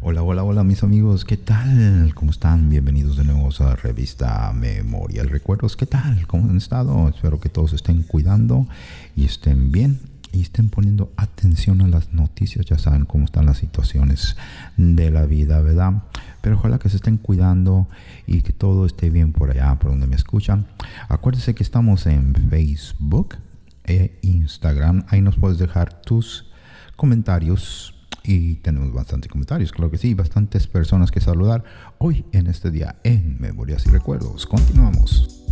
Hola, hola, hola mis amigos, ¿qué tal? ¿Cómo están? Bienvenidos de nuevo a la revista Memoria y Recuerdos. ¿Qué tal? ¿Cómo han estado? Espero que todos estén cuidando y estén bien y estén poniendo atención a las noticias. Ya saben cómo están las situaciones de la vida, ¿verdad? Pero ojalá que se estén cuidando y que todo esté bien por allá, por donde me escuchan. Acuérdense que estamos en Facebook e Instagram. Ahí nos puedes dejar tus comentarios y tenemos bastantes comentarios, claro que sí, bastantes personas que saludar hoy en este día en Memorias y Recuerdos. Continuamos.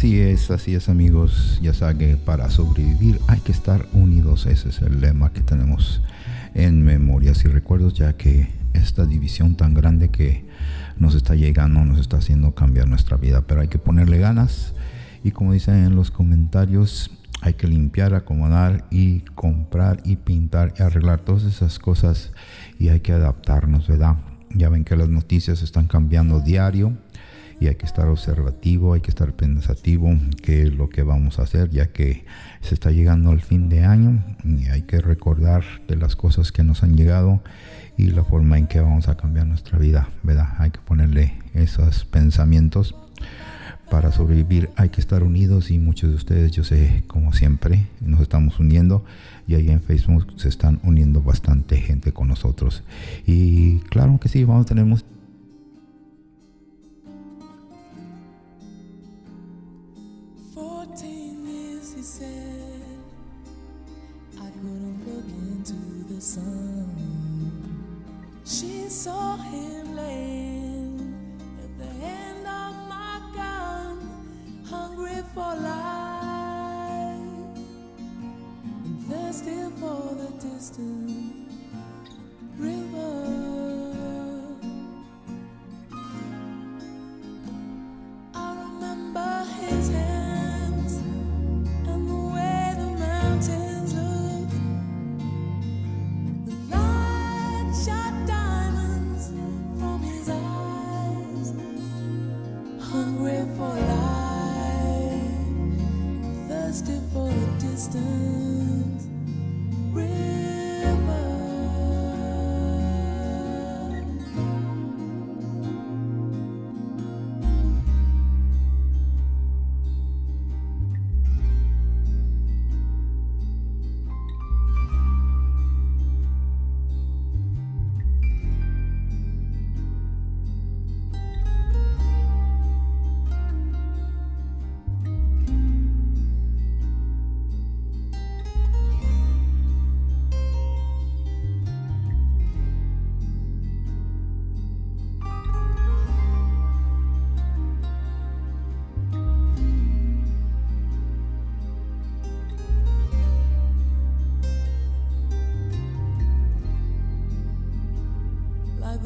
Así es, así es amigos. Ya saben que para sobrevivir hay que estar unidos. Ese es el lema que tenemos en memorias y recuerdos, ya que esta división tan grande que nos está llegando nos está haciendo cambiar nuestra vida. Pero hay que ponerle ganas y como dicen en los comentarios, hay que limpiar, acomodar y comprar y pintar y arreglar todas esas cosas y hay que adaptarnos, ¿verdad? Ya ven que las noticias están cambiando diario y hay que estar observativo, hay que estar pensativo qué es lo que vamos a hacer, ya que se está llegando al fin de año y hay que recordar de las cosas que nos han llegado y la forma en que vamos a cambiar nuestra vida, ¿verdad? Hay que ponerle esos pensamientos. Para sobrevivir hay que estar unidos y muchos de ustedes, yo sé, como siempre, nos estamos uniendo y ahí en Facebook se están uniendo bastante gente con nosotros. Y claro que sí, vamos a tener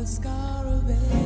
the scar of age.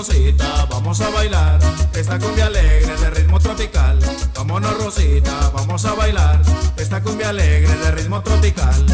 Rosita, vamos a bailar esta cumbia alegre de ritmo tropical. Vámonos Rosita, vamos a bailar esta cumbia alegre de ritmo tropical.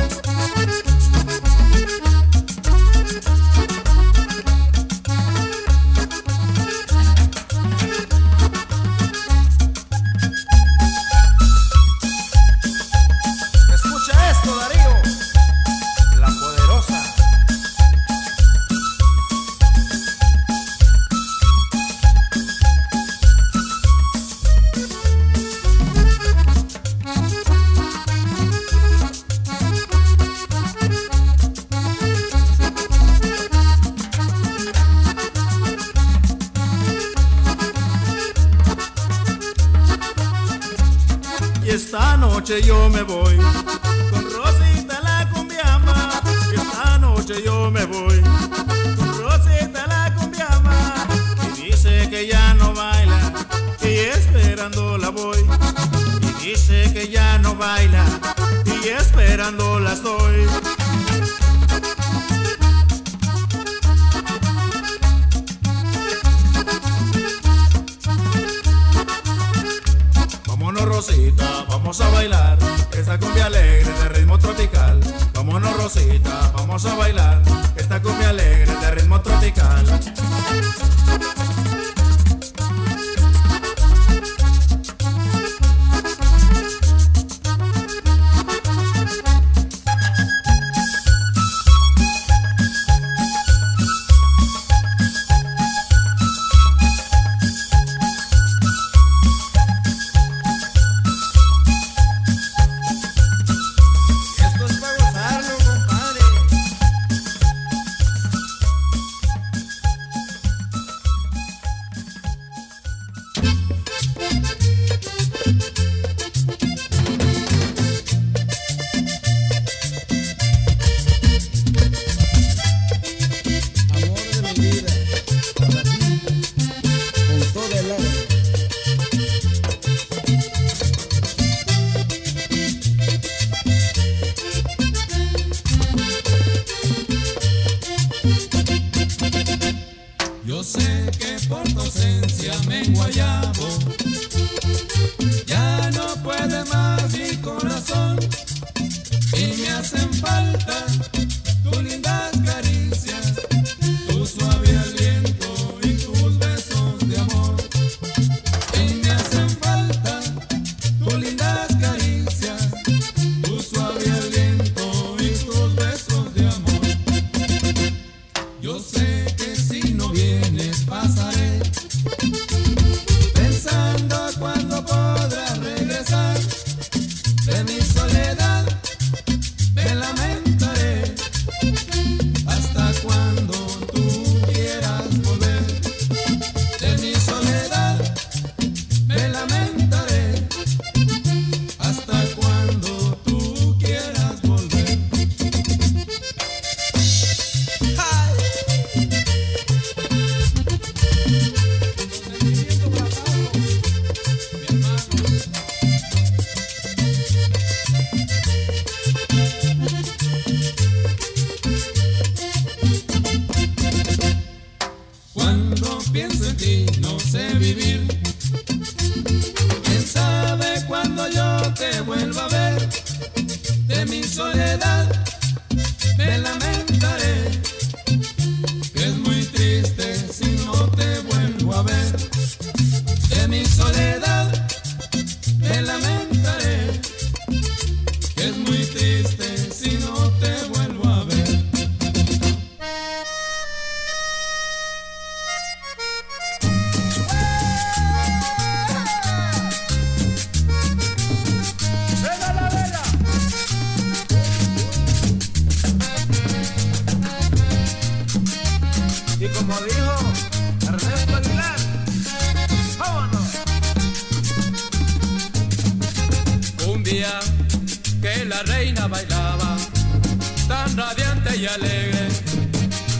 alegre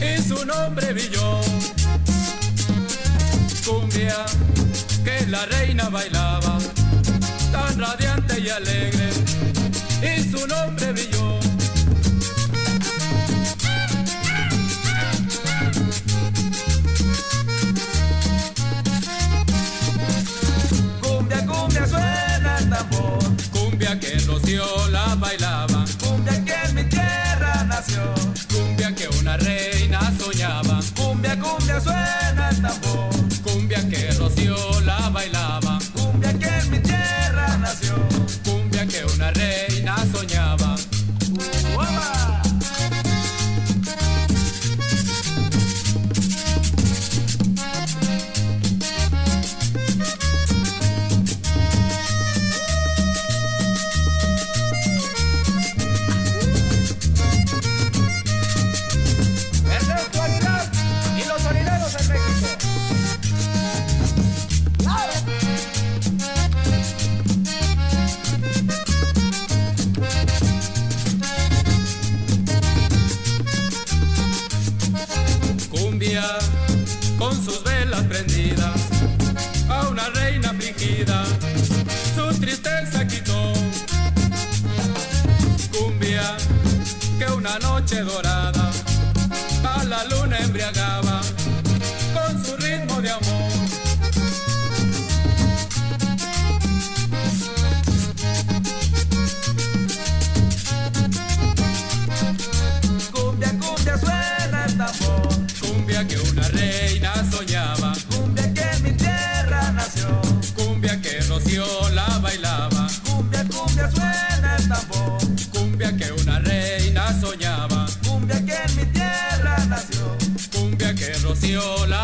y su nombre Villón. Cumbia que la reina bailaba, tan radiante y alegre y su nombre que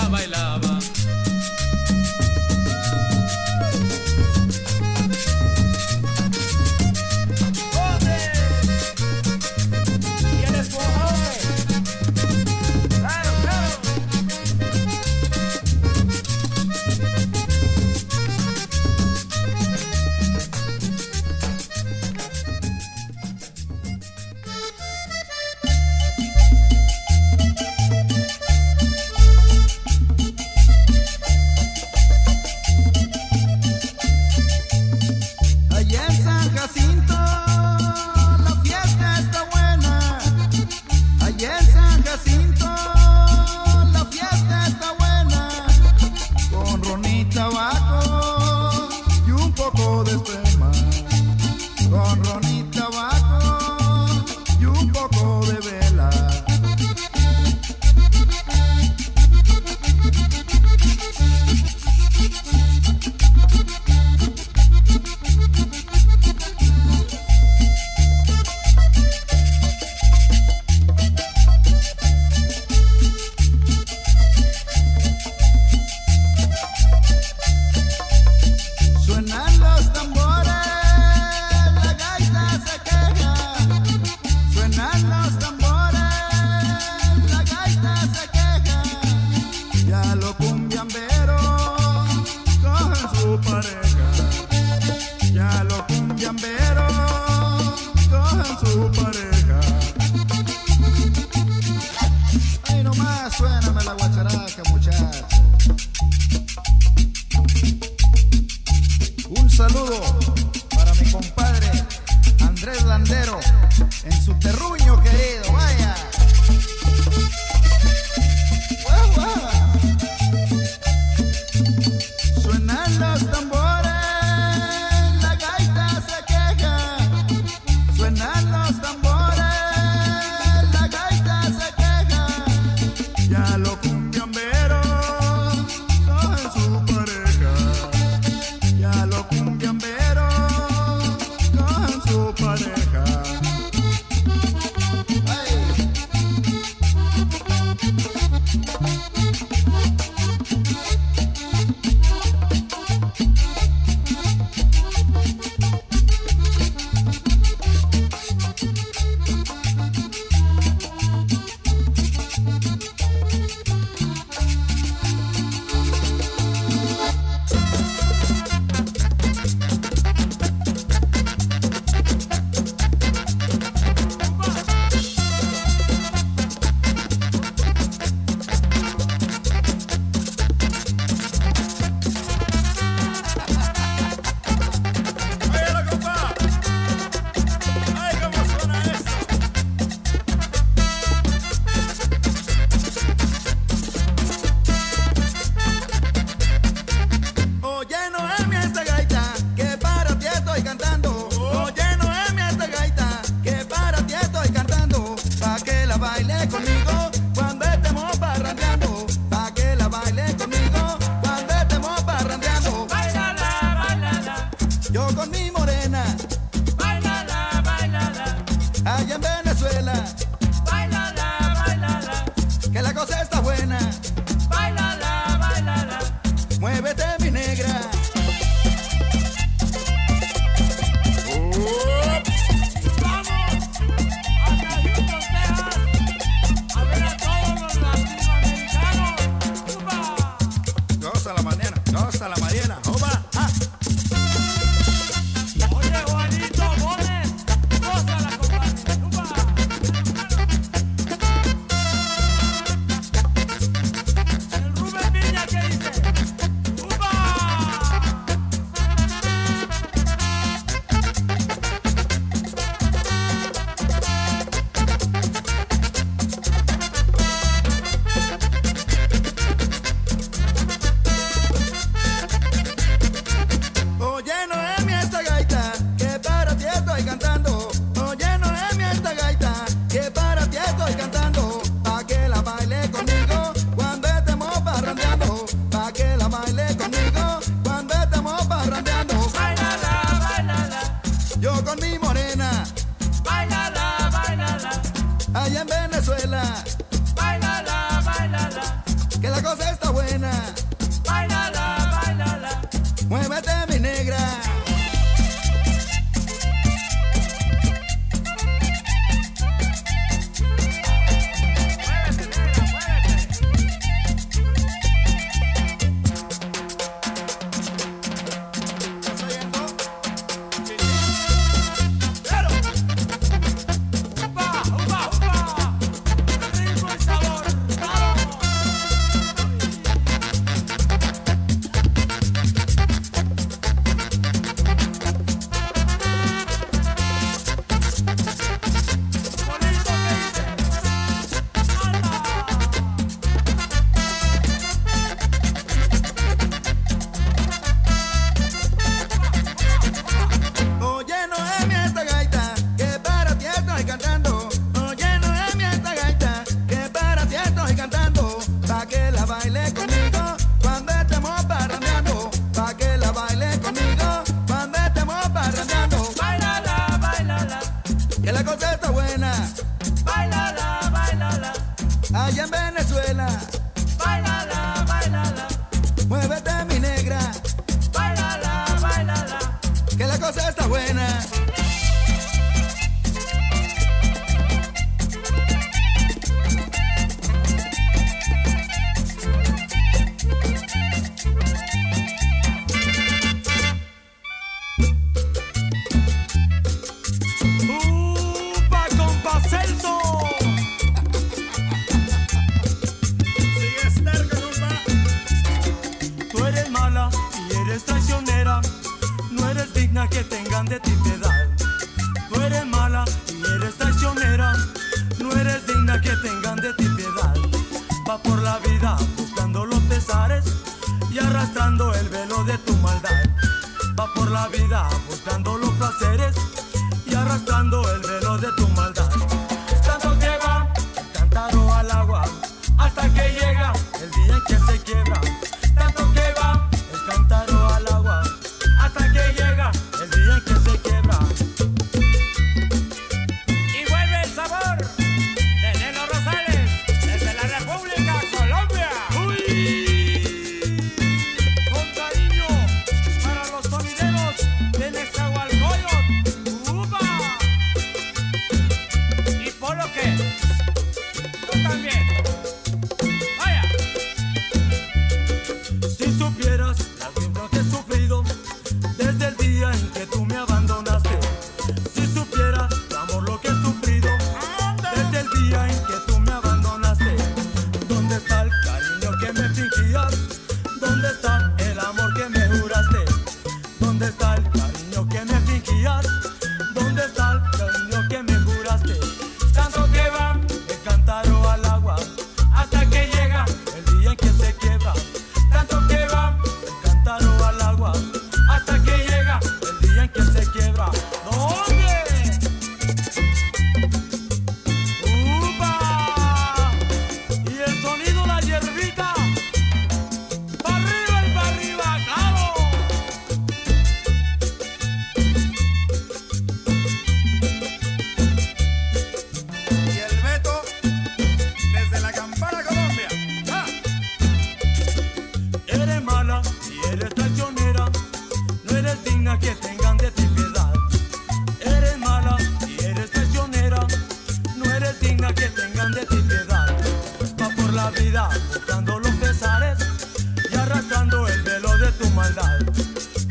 de ti te da.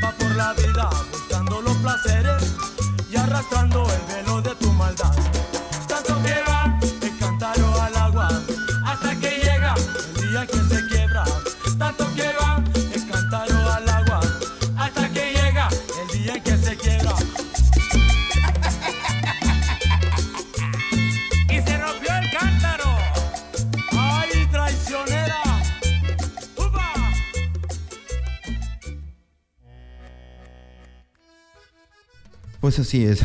Va por la vida buscando los placeres y arrastrando el velo de tu maldad. pues así es.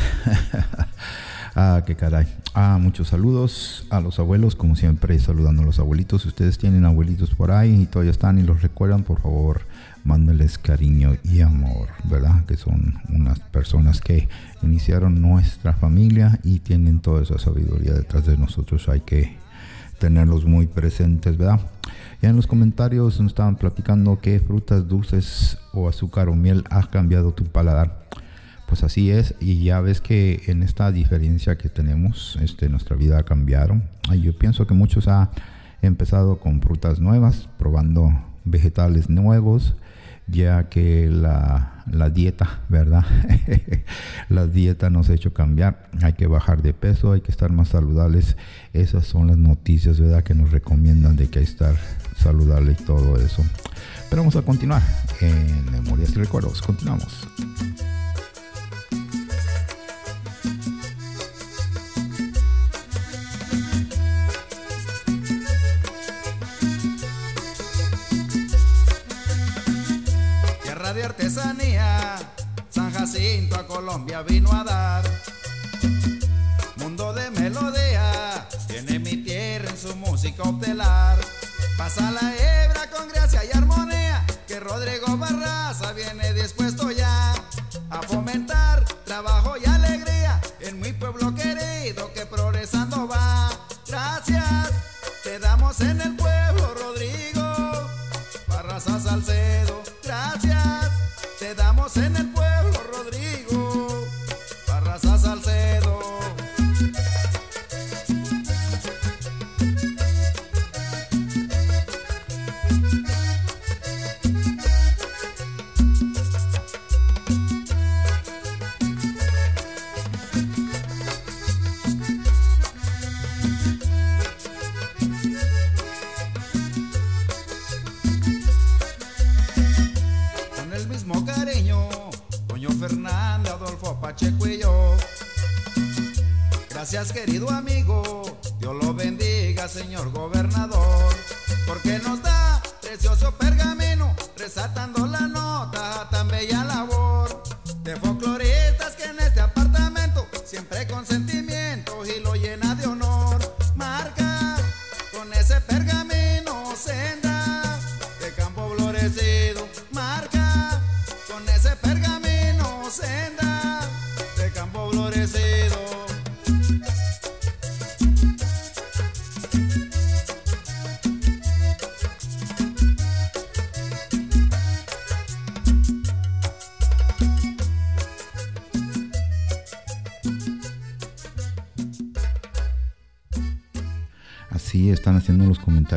ah, qué caray. Ah, muchos saludos a los abuelos, como siempre, saludando a los abuelitos. Si ustedes tienen abuelitos por ahí y todavía están y los recuerdan, por favor, mándenles cariño y amor, ¿verdad? Que son unas personas que iniciaron nuestra familia y tienen toda esa sabiduría detrás de nosotros. Hay que tenerlos muy presentes, ¿verdad? Ya en los comentarios nos estaban platicando qué frutas dulces o azúcar o miel ha cambiado tu paladar. Pues así es, y ya ves que en esta diferencia que tenemos, este, nuestra vida ha cambiado. Yo pienso que muchos han empezado con frutas nuevas, probando vegetales nuevos, ya que la, la dieta, ¿verdad? la dieta nos ha hecho cambiar. Hay que bajar de peso, hay que estar más saludables. Esas son las noticias, ¿verdad? Que nos recomiendan de que hay que estar saludable y todo eso. Pero vamos a continuar en Memorias y Recuerdos. Continuamos. A Colombia vino a dar. Mundo de melodía, tiene mi tierra en su música obtelar. Pasa la hebra con gracia y armonía, que Rodrigo Barraza viene dispuesto ya a fomentar trabajo y alegría en mi pueblo querido que progresando va. Gracias, te damos en el pueblo, Rodrigo. Barraza Salcedo, gracias, te damos en el pueblo,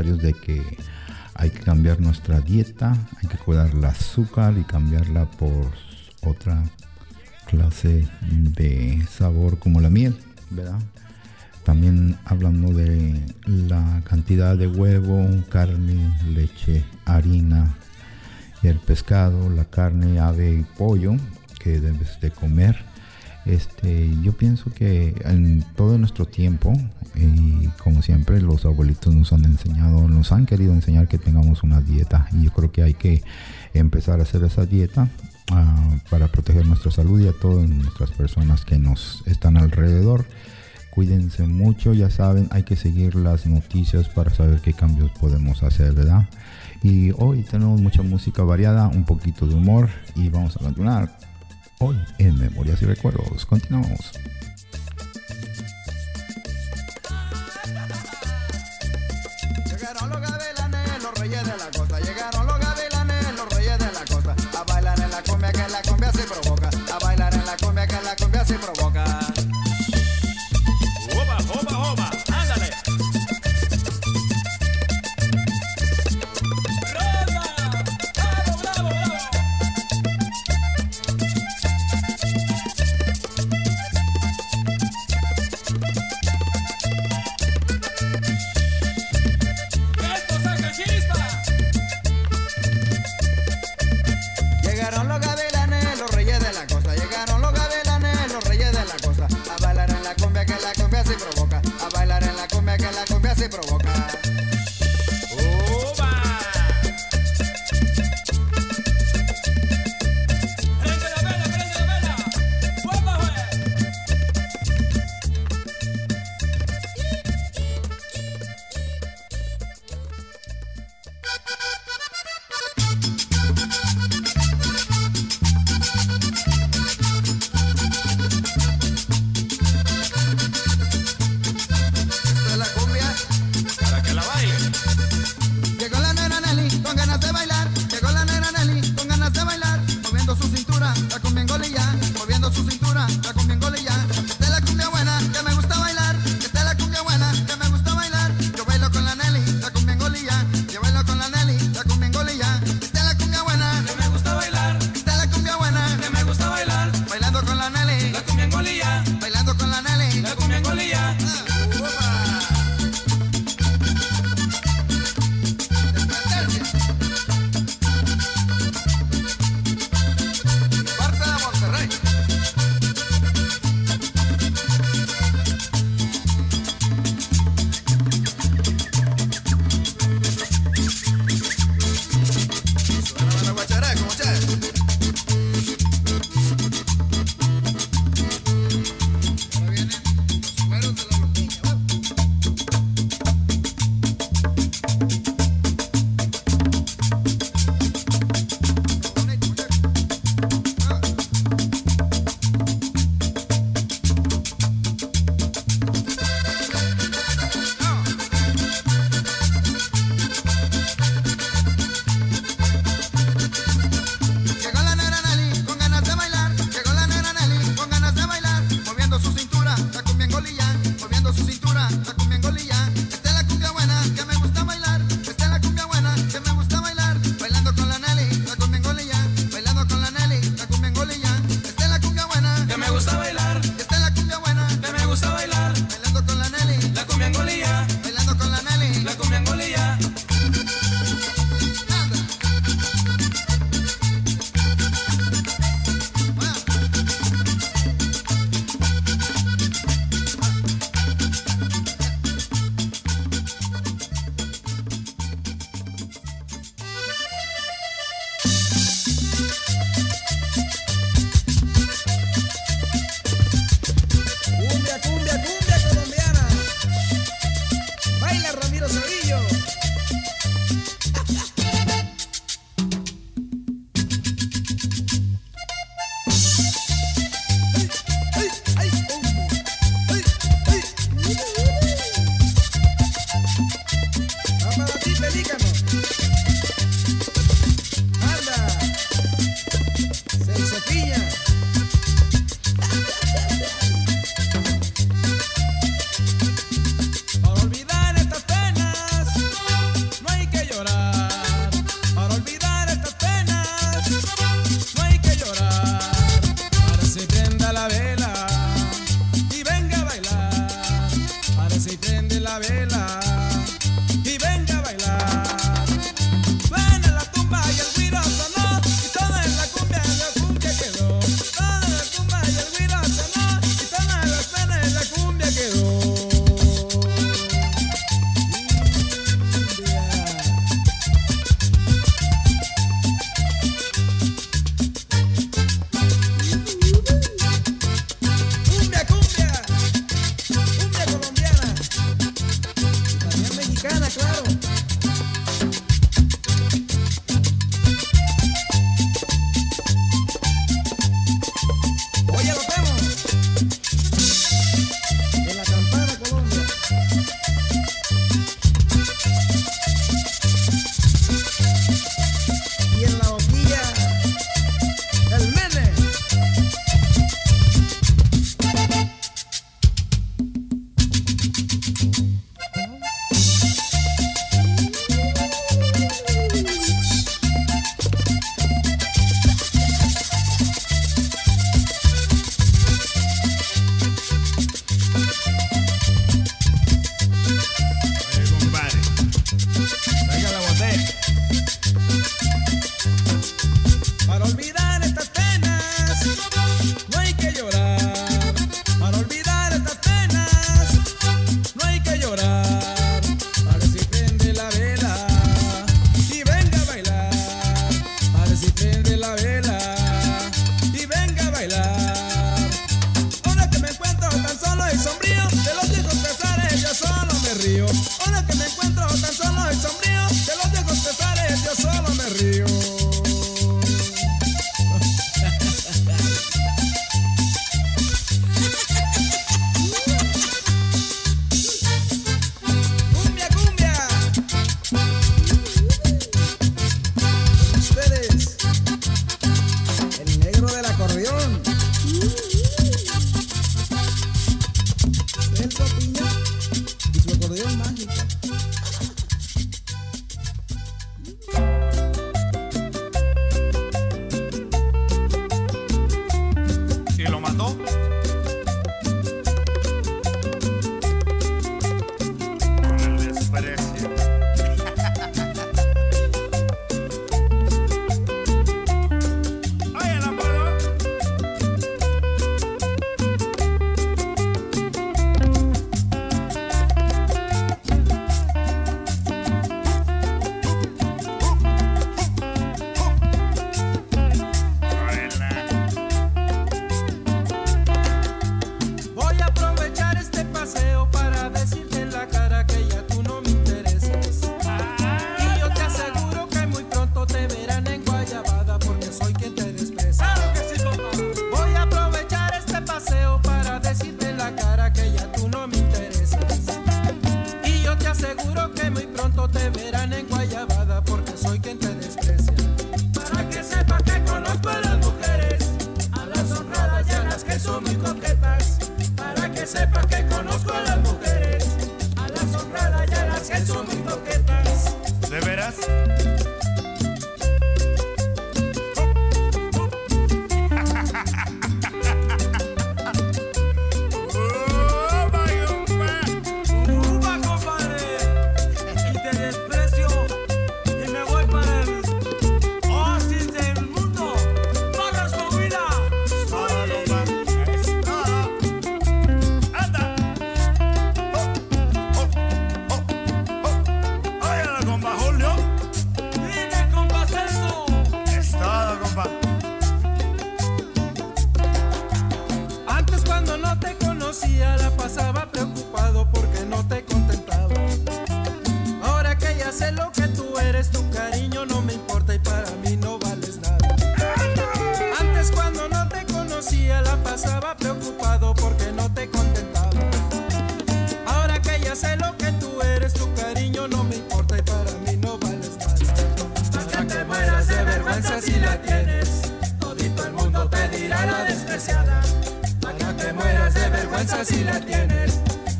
de que hay que cambiar nuestra dieta, hay que cuidar el azúcar y cambiarla por otra clase de sabor como la miel, ¿verdad? También hablando de la cantidad de huevo, carne, leche, harina y el pescado, la carne, ave y pollo que debes de comer. Este, yo pienso que en todo nuestro tiempo, y como siempre, los abuelitos nos han enseñado, nos han querido enseñar que tengamos una dieta. Y yo creo que hay que empezar a hacer esa dieta ah, para proteger nuestra salud y a todas nuestras personas que nos están alrededor. Cuídense mucho, ya saben, hay que seguir las noticias para saber qué cambios podemos hacer, ¿verdad? Y hoy tenemos mucha música variada, un poquito de humor y vamos a continuar hoy en Memorias y Recuerdos. Continuamos.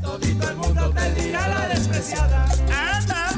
todito el mundo te dirá la despreciada. Anda.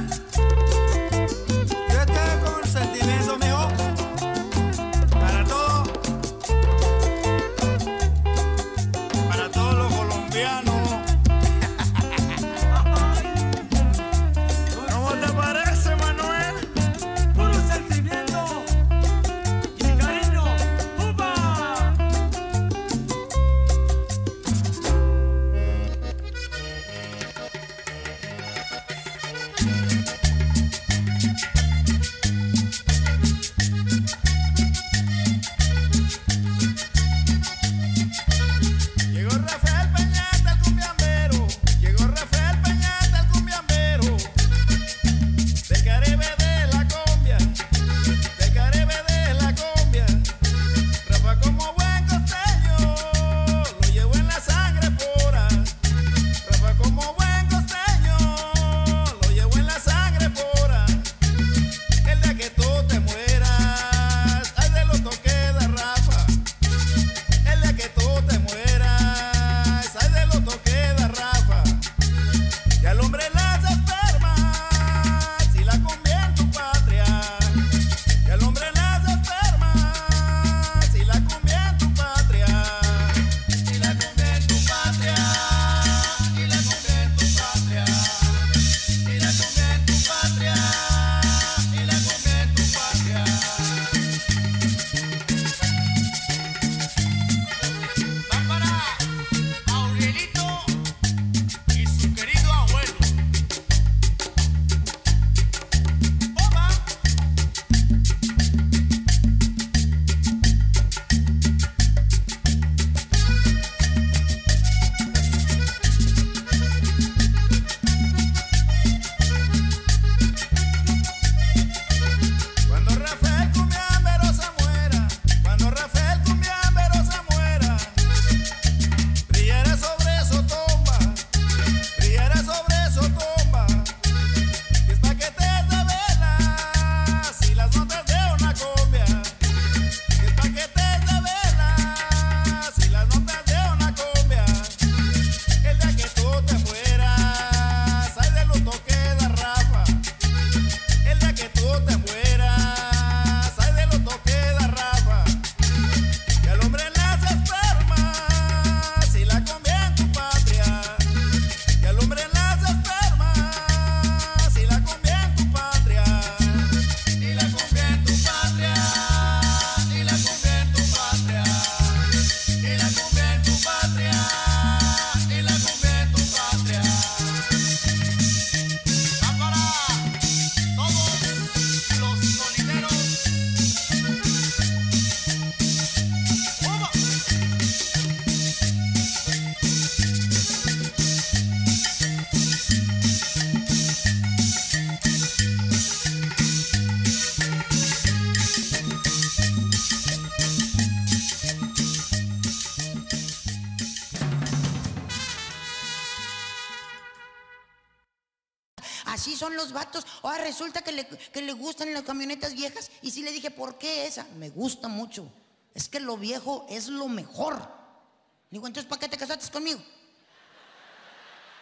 que le gustan las camionetas viejas y sí le dije, ¿por qué esa? Me gusta mucho. Es que lo viejo es lo mejor. Digo, entonces, ¿para qué te casaste conmigo?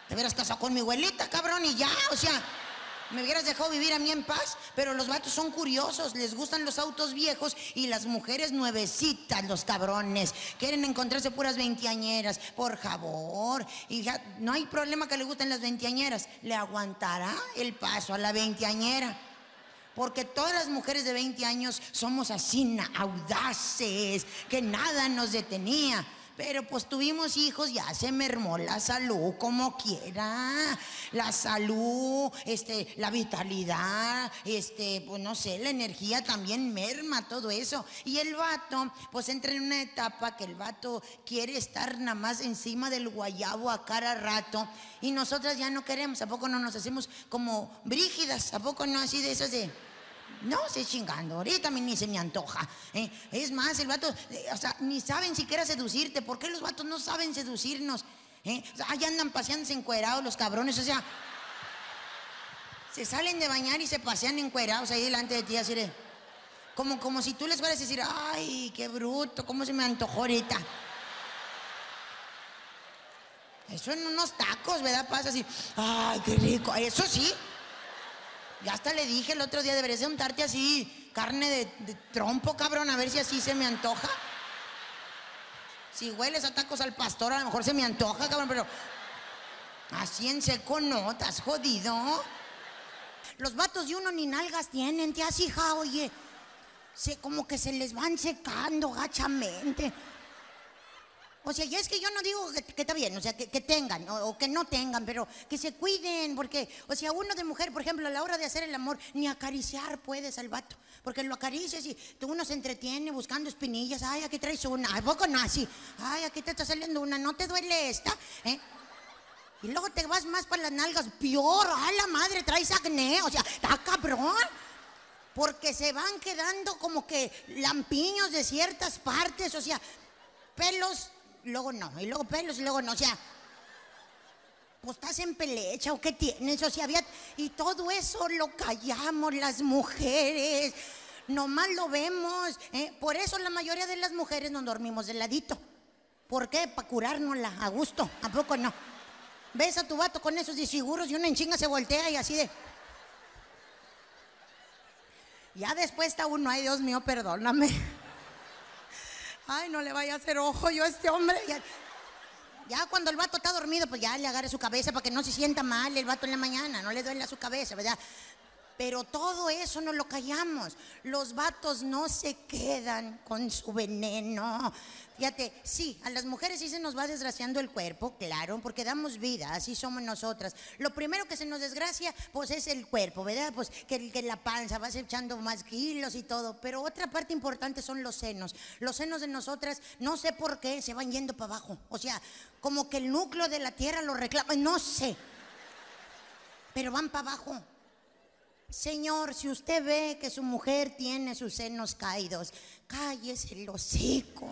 Te hubieras casado con mi abuelita, cabrón, y ya, o sea, me hubieras dejado vivir a mí en paz. Pero los vatos son curiosos, les gustan los autos viejos y las mujeres nuevecitas, los cabrones. Quieren encontrarse puras veinteañeras, por favor. Y ya, no hay problema que le gusten las veinteañeras. ¿Le aguantará el paso a la veinteañera? Porque todas las mujeres de 20 años somos así, audaces, que nada nos detenía. Pero pues tuvimos hijos, ya se mermó la salud como quiera. La salud, este, la vitalidad, este, pues no sé, la energía también merma todo eso. Y el vato, pues entra en una etapa que el vato quiere estar nada más encima del guayabo a cada rato. Y nosotras ya no queremos, ¿a poco no nos hacemos como brígidas? ¿A poco no así de esas de... No sé chingando, ahorita a mí ni se me antoja. ¿eh? Es más, el vato, eh, o sea, ni saben siquiera seducirte. ¿Por qué los vatos no saben seducirnos? ¿Eh? Ahí andan paseándose encuerados los cabrones, o sea, se salen de bañar y se pasean encuerados ahí delante de ti, así de. Como, como si tú les fueras a decir, ay, qué bruto, cómo se me antojó ahorita. Eso en unos tacos, ¿verdad? Pasa así, ay, qué rico. Eso sí, ya hasta le dije el otro día, deberías de untarte así carne de, trompo, cabrón, a ver si así se me antoja. Si hueles a tacos al pastor, a lo mejor se me antoja, cabrón, pero así en seco no, estás jodido. Los vatos de uno ni nalgas tienen, te has hija, oye. Se, como que se les van secando gachamente. O sea, ya es que yo no digo que, está bien, o sea, que, tengan o, que no tengan, pero que se cuiden, porque, o sea, uno de mujer, por ejemplo, a la hora de hacer el amor, ni acariciar puedes al vato, porque lo acaricias y tú uno se entretiene buscando espinillas, ay, aquí traes una, ¿a poco no así? Ay, aquí te está saliendo una, ¿no te duele esta? ¿Eh? Y luego te vas más para las nalgas, peor, a la madre, traes acné, o sea, está cabrón. Porque se van quedando como que lampiños de ciertas partes, o sea, pelos, luego no, y luego pelos, y luego no, o sea, pues estás en pelecha o qué tienes, o sea, había, y todo eso lo callamos las mujeres, nomás lo vemos, ¿eh? por eso la mayoría de las mujeres nos dormimos de ladito. ¿Por qué? Para curárnosla a gusto, ¿a poco no? Ves a tu vato con esos disfiguros y una en chinga se voltea y así de. Ya después está uno, ay Dios mío, perdóname. Ay, no le vaya a hacer ojo yo a este hombre. Ya, cuando el vato está dormido, pues ya le agarre su cabeza para que no se sienta mal el vato en la mañana, no le duele su cabeza, ¿verdad? Pero todo eso no lo callamos. Los vatos no se quedan con su veneno. Fíjate, sí, a las mujeres sí se nos va desgraciando el cuerpo, claro, porque damos vida, así somos nosotras. Lo primero que se nos desgracia, pues es el cuerpo, ¿verdad? Pues que, que la panza, vas echando más kilos y todo. Pero otra parte importante son los senos. Los senos de nosotras, no sé por qué, se van yendo para abajo. O sea, como que el núcleo de la tierra lo reclama, no sé. Pero van para abajo. Señor, si usted ve que su mujer tiene sus senos caídos, cállese el hocico.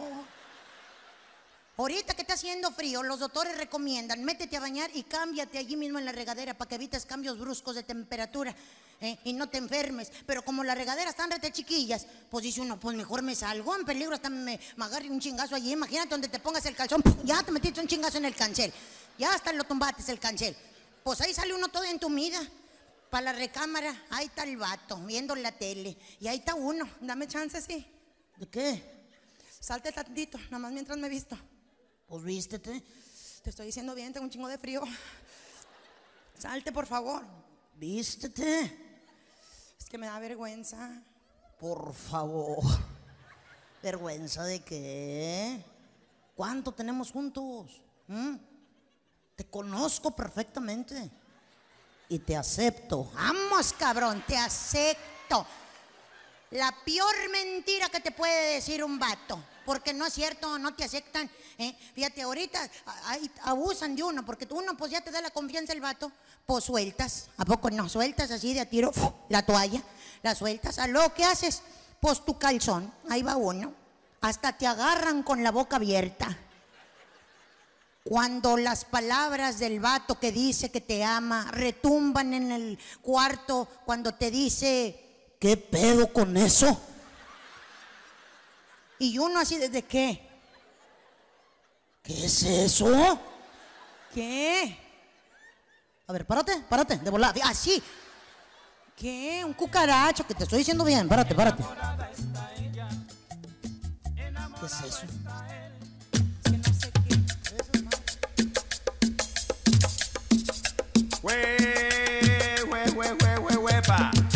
Ahorita que está haciendo frío, los doctores recomiendan, métete a bañar y cámbiate allí mismo en la regadera para que evites cambios bruscos de temperatura ¿eh? y no te enfermes. Pero como las regaderas están rete chiquillas, pues dice uno, pues mejor me salgo en peligro, hasta me, me agarre un chingazo allí. Imagínate donde te pongas el calzón, ¡pum! ya te metiste un chingazo en el cancel, ya hasta lo tumbates el cancel. Pues ahí sale uno todo entumida. Para la recámara, ahí está el vato, viendo la tele. Y ahí está uno, dame chance, sí. ¿De qué? Salte tantito, nada más mientras me visto. Pues vístete. Te estoy diciendo bien, tengo un chingo de frío. Salte, por favor. Vístete. Es que me da vergüenza. Por favor. ¿Vergüenza de qué? ¿Cuánto tenemos juntos? ¿Mm? Te conozco perfectamente y te acepto. Vamos, cabrón, te acepto. La peor mentira que te puede decir un vato, porque no es cierto, no te aceptan. ¿eh? Fíjate, ahorita abusan de uno, porque uno pues ya te da la confianza el vato, pues sueltas, ¿a poco no? Sueltas así de a tiro la toalla, la sueltas, a lo que haces, pues tu calzón, ahí va uno, hasta te agarran con la boca abierta. Cuando las palabras del vato que dice que te ama retumban en el cuarto, cuando te dice, ¿qué pedo con eso? Y uno así, ¿desde qué? ¿Qué es eso? ¿Qué? A ver, párate, párate, de volada, así. ¿Qué? Un cucaracho, que te estoy diciendo bien. Párate, párate. ¿Qué es eso? way way way way wee, wee, pa.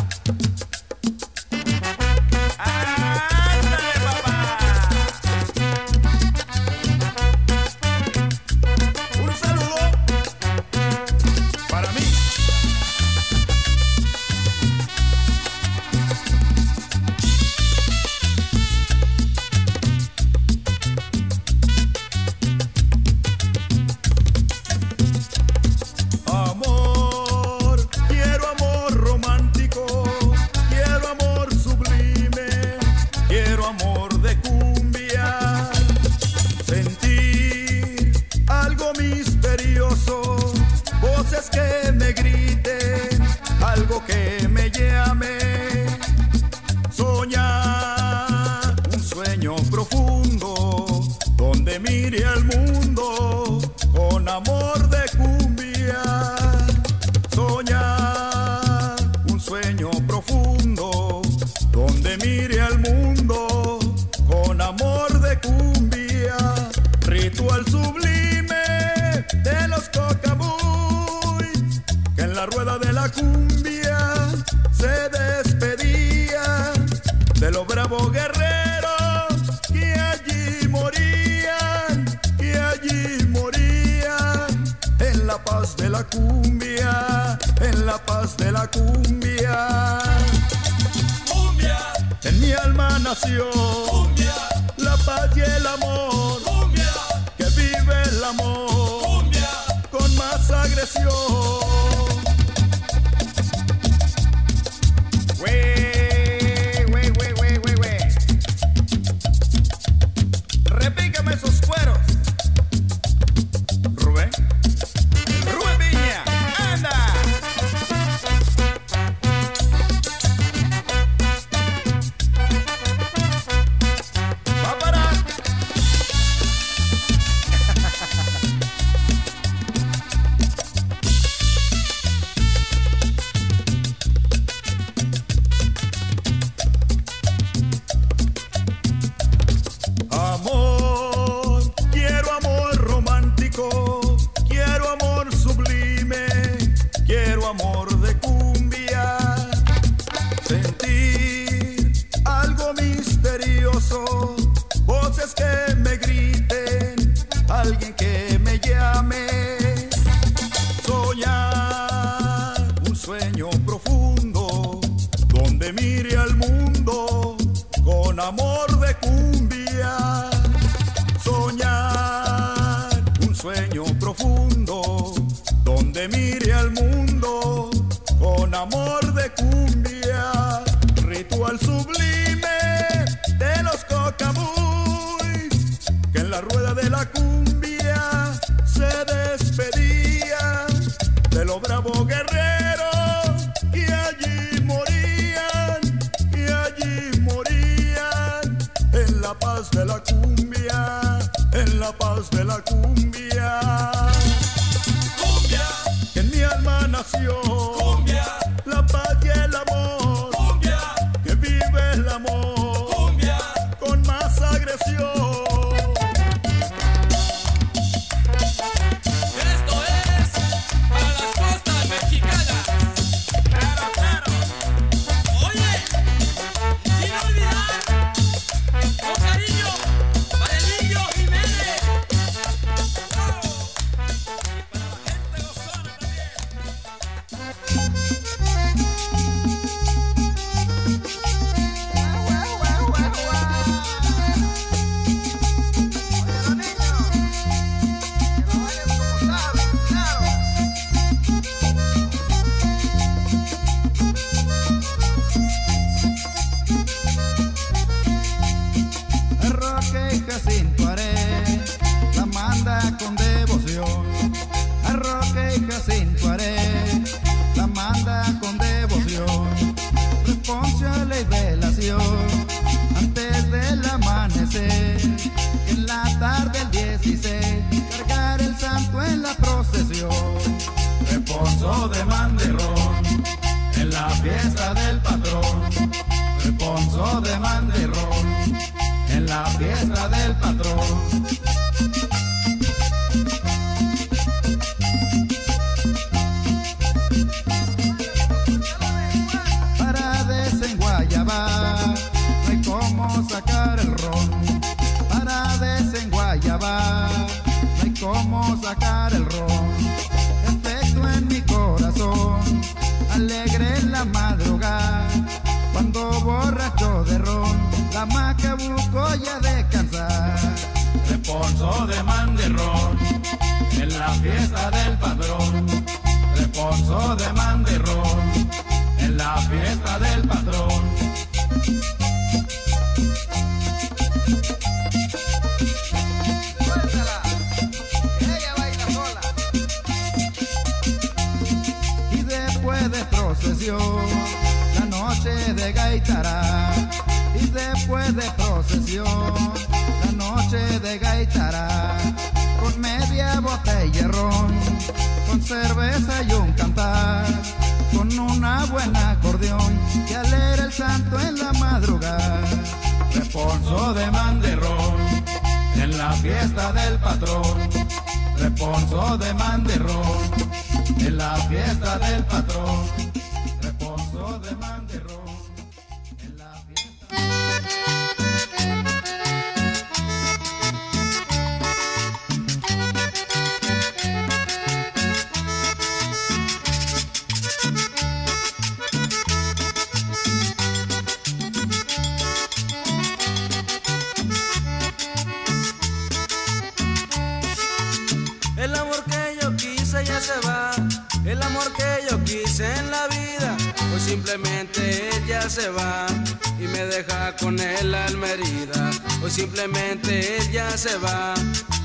el alma herida. Simplemente ella se va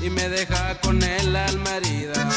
y me deja con el alma herida.